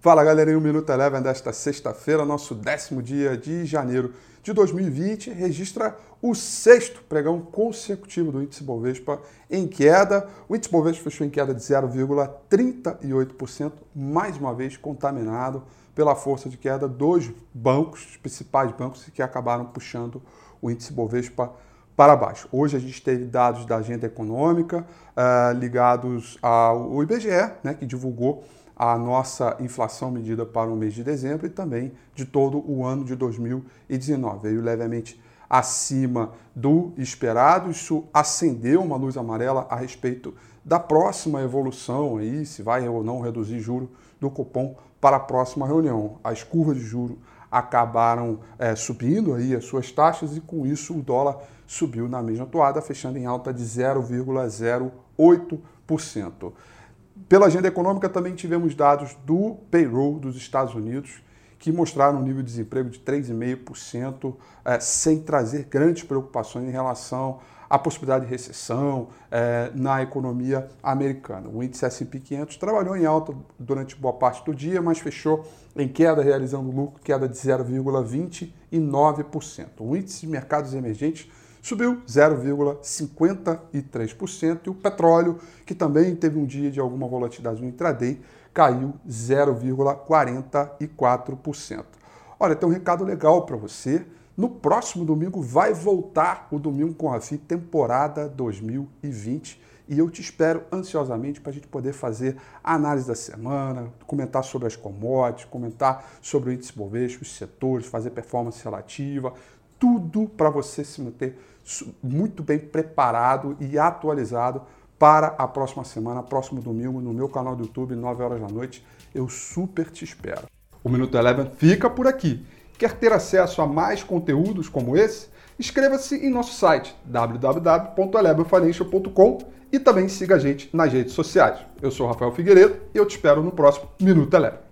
Fala galerinha, o Minuto Eleven desta sexta-feira, nosso décimo dia de janeiro de 2020, registra o sexto pregão consecutivo do índice Bovespa em queda. O índice Bovespa fechou em queda de 0,38%, mais uma vez contaminado pela força de queda dos bancos, os principais bancos que acabaram puxando o índice Bovespa para baixo. Hoje a gente teve dados da agenda econômica uh, ligados ao IBGE, né, que divulgou a nossa inflação medida para o mês de dezembro e também de todo o ano de 2019. Veio levemente acima do esperado, isso acendeu uma luz amarela a respeito da próxima evolução aí, se vai ou não reduzir juro do cupom para a próxima reunião. As curvas de juro acabaram é, subindo aí as suas taxas e com isso o dólar subiu na mesma toada, fechando em alta de 0,08%. Pela agenda econômica também tivemos dados do payroll dos Estados Unidos, que mostraram um nível de desemprego de 3,5%, é, sem trazer grandes preocupações em relação à possibilidade de recessão é, na economia americana. O índice S&P 500 trabalhou em alta durante boa parte do dia, mas fechou em queda, realizando lucro, queda de 0,29%. O índice de mercados emergentes subiu 0,53% e o petróleo, que também teve um dia de alguma volatilidade no intraday, caiu 0,44%. Olha, tem um recado legal para você. No próximo domingo vai voltar o Domingo com a FI temporada 2020 e eu te espero ansiosamente para a gente poder fazer a análise da semana, comentar sobre as commodities, comentar sobre o índice Bovespa, os setores, fazer performance relativa, tudo para você se manter muito bem preparado e atualizado para a próxima semana, próximo domingo, no meu canal do YouTube, 9 horas da noite. Eu super te espero. O Minuto Eleven fica por aqui. Quer ter acesso a mais conteúdos como esse? Inscreva-se em nosso site www.elevenfinancial.com e também siga a gente nas redes sociais. Eu sou Rafael Figueiredo e eu te espero no próximo Minuto Eleven.